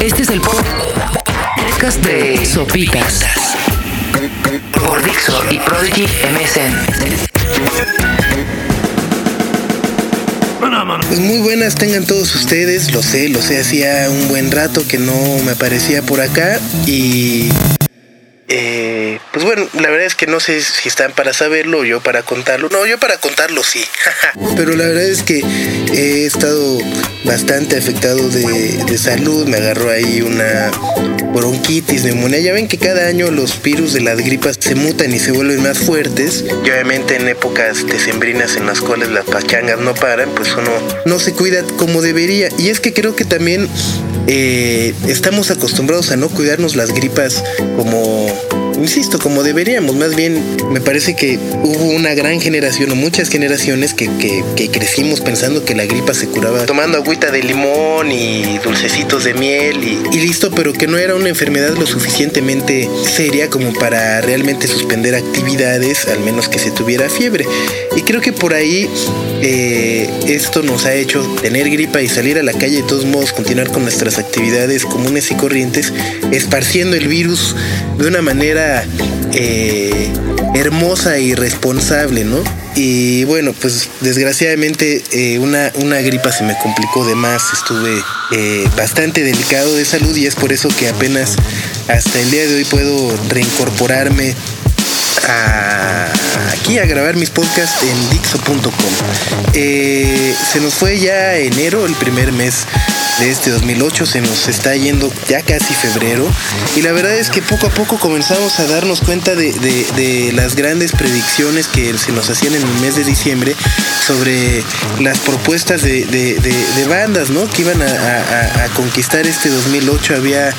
Este es el podcast de Sopitas por Dixo y Prodigy MSN. Pues muy buenas tengan todos ustedes, lo sé, lo sé, hacía un buen rato que no me aparecía por acá y eh, pues bueno, la verdad es que no sé si están para saberlo o yo para contarlo. No, yo para contarlo sí. Pero la verdad es que he estado bastante afectado de, salud. Me agarró ahí una bronquitis, neumonía. Ya ven que cada año los virus de las gripas se mutan y se vuelven más fuertes. Y obviamente en épocas decembrinas en las cuales las pachangas no paran, pues uno no se cuida como debería. Y es que creo que también eh, estamos acostumbrados a no cuidarnos las gripas como insisto, como deberíamos. Más bien, me parece que hubo una gran generación o muchas generaciones que, crecimos pensando que la gripa se curaba tomando agüita de limón y dulcecitos de miel y, listo, pero que no era una enfermedad lo suficientemente seria como para realmente suspender actividades, al menos que se tuviera fiebre. Y creo que por ahí eh, esto nos ha hecho tener gripa y salir a la calle de todos modos, continuar con nuestras actividades comunes y corrientes, esparciendo el virus de una manera eh, hermosa y responsable, ¿no? Y bueno, pues desgraciadamente eh, una, una gripa se me complicó de más, estuve bastante delicado de salud y es por eso que apenas hasta el día de hoy puedo reincorporarme aquí a grabar mis podcasts en Dixo.com. se nos fue ya enero, el primer mes de este 2008. Se nos está yendo ya casi febrero. Y la verdad es que poco a poco comenzamos a darnos cuenta de, las grandes predicciones que se nos hacían en el mes de diciembre sobre las propuestas de, bandas, ¿no? Que iban a, conquistar este 2008. Había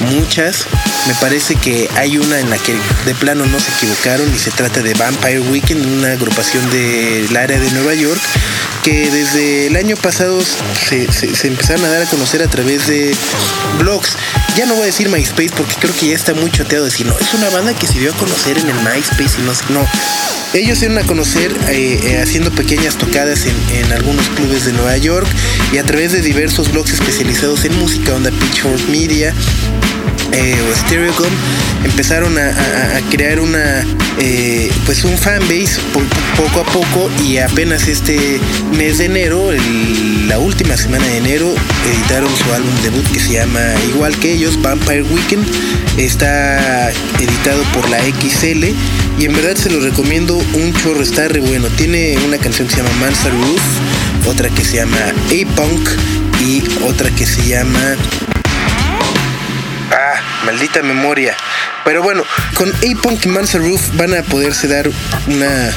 muchas. Me parece que hay una en la que de plano no se equivocaron y se trata de Vampire Weekend, una agrupación del área de Nueva York que desde el año pasado se, se, empezaron a dar a conocer a través de blogs. Ya no voy a decir MySpace porque creo que ya está muy choteado decir, es una banda que se dio a conocer en el MySpace y no no. Ellos se dieron a conocer eh, eh, haciendo pequeñas tocadas en, en, algunos clubes de Nueva York y a través de diversos blogs especializados en música, onda Pitchfork Media, eh, o Stereogum empezaron a, crear una eh, pues un fanbase poco a poco y apenas este mes de enero la última semana de enero editaron su álbum debut que se llama igual que ellos Vampire Weekend. Está editado por la XL y en verdad se lo recomiendo un chorro está re bueno. Tiene una canción que se llama Monster Roof otra que se llama A-Punk y otra que se llama maldita memoria. Pero bueno, con A-Punk y Mansa Roof van a poderse dar una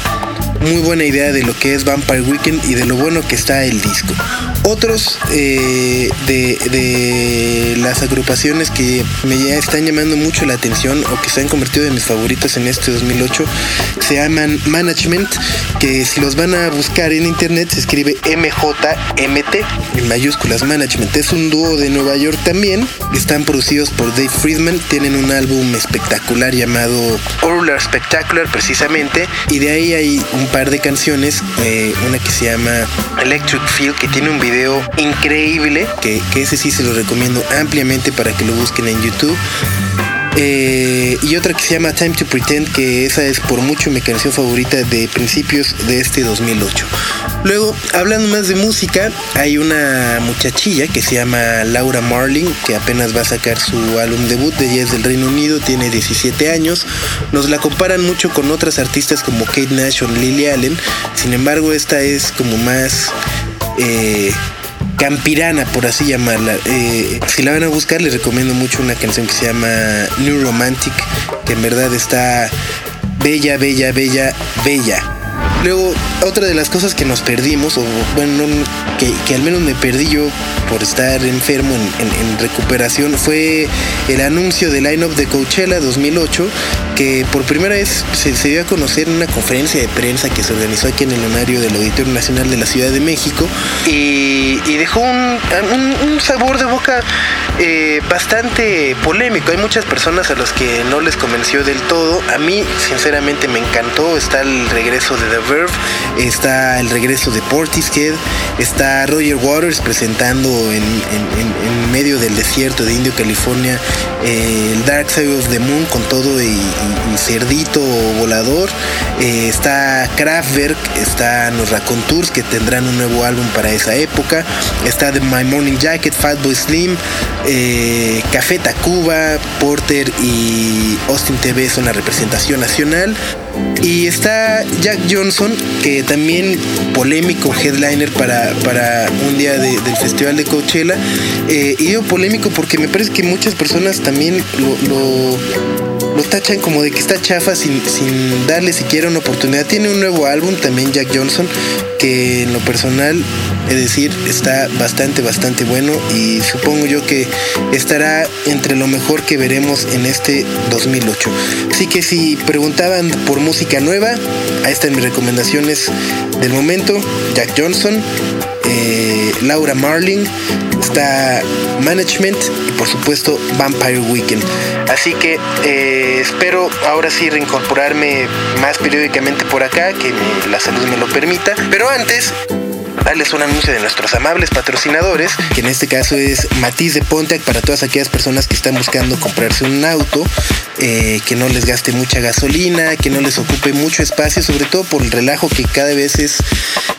muy buena idea de lo que es Vampire Weekend y de lo bueno que está el disco. Otros eh, de, las agrupaciones que me están llamando mucho la atención o que se han convertido en mis favoritos en este 2008 se llaman Management, que si los van a buscar en internet se escribe MJMT en mayúsculas Management. Es un dúo de Nueva York también. Están producidos por Dave Friedman. Tienen un álbum espectacular llamado Orular Spectacular precisamente. Y de ahí hay un par de canciones. Eh, una que se llama Electric Field que tiene un video increíble, que, que ese sí se lo recomiendo ampliamente para que lo busquen en YouTube. Eh, y otra que se llama Time to Pretend, que esa es por mucho mi canción favorita de principios de este 2008. Luego, hablando más de música, hay una muchachilla que se llama Laura Marling, que apenas va a sacar su álbum debut, de ella es del Reino Unido, tiene 17 años. Nos la comparan mucho con otras artistas como Kate Nash o Lily Allen, sin embargo esta es como más... Eh, campirana, por así llamarla. Eh, si la van a buscar, les recomiendo mucho una canción que se llama New Romantic, que en verdad está bella, bella, bella, bella. Luego, otra de las cosas que nos perdimos, o bueno, que, al menos me perdí yo por estar enfermo en, recuperación, fue el anuncio del line-up de Coachella 2008, que por primera vez se, dio a conocer en una conferencia de prensa que se organizó aquí en el horario del Auditorio Nacional de la Ciudad de México, y, dejó un, sabor de boca eh, bastante polémico. Hay muchas personas a las que no les convenció del todo. A mí, sinceramente, me encantó. Está el regreso de The Está el regreso de Portishead, está Roger Waters presentando en, medio del desierto de Indio, California, el Dark Side of the Moon con todo y, cerdito volador. Eh, está Kraftwerk, está los Raccoon Tours que tendrán un nuevo álbum para esa época. Está The My Morning Jacket, Fatboy Slim, eh, Café Tacuba, Porter y Austin TV son la representación nacional. Y está Jack Johnson, que también polémico headliner para, para un día del Festival de Coachella. Eh, y digo polémico porque me parece que muchas personas también lo lo tachan como de que está chafa sin, sin darle siquiera una oportunidad. Tiene un nuevo álbum también Jack Johnson que en lo personal, es decir, está bastante, bastante bueno y supongo yo que estará entre lo mejor que veremos en este 2008. Así que si preguntaban por música nueva, ahí están mis recomendaciones del momento. Jack Johnson, eh, Laura Marling, está Management y por supuesto Vampire Weekend. Así que eh, espero ahora sí reincorporarme más periódicamente por acá, que la salud me lo permita. Pero antes, darles un anuncio de nuestros amables patrocinadores, que en este caso es Matiz de Pontiac para todas aquellas personas que están buscando comprarse un auto, eh, que no les gaste mucha gasolina, que no les ocupe mucho espacio, sobre todo por el relajo que cada vez es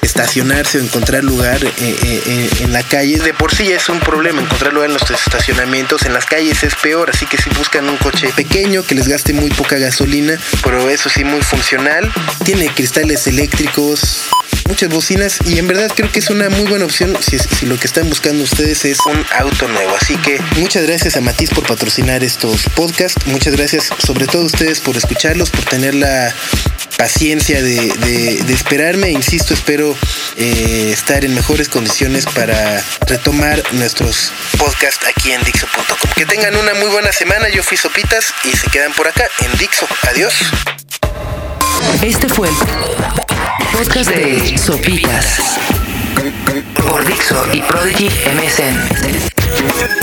estacionarse o encontrar lugar eh, eh, en la calle. De por sí es un problema encontrar lugar en los estacionamientos, en las calles es peor, así que si buscan un coche pequeño que les gaste muy poca gasolina, pero eso sí muy funcional, tiene cristales eléctricos, muchas bocinas y en verdad creo que es una muy buena opción si, lo que están buscando ustedes es un auto nuevo. Así que muchas gracias a Matiz por patrocinar estos podcasts. Muchas gracias sobre todo a ustedes por escucharlos, por tener la paciencia de, esperarme. Insisto, espero eh, estar en mejores condiciones para retomar nuestros podcasts aquí en Dixo.com. Que tengan una muy buena semana. Yo fui Sopitas y se quedan por acá en Dixo. Adiós. Este fue el podcast de Sopitas por Dixo y Prodigy MSN.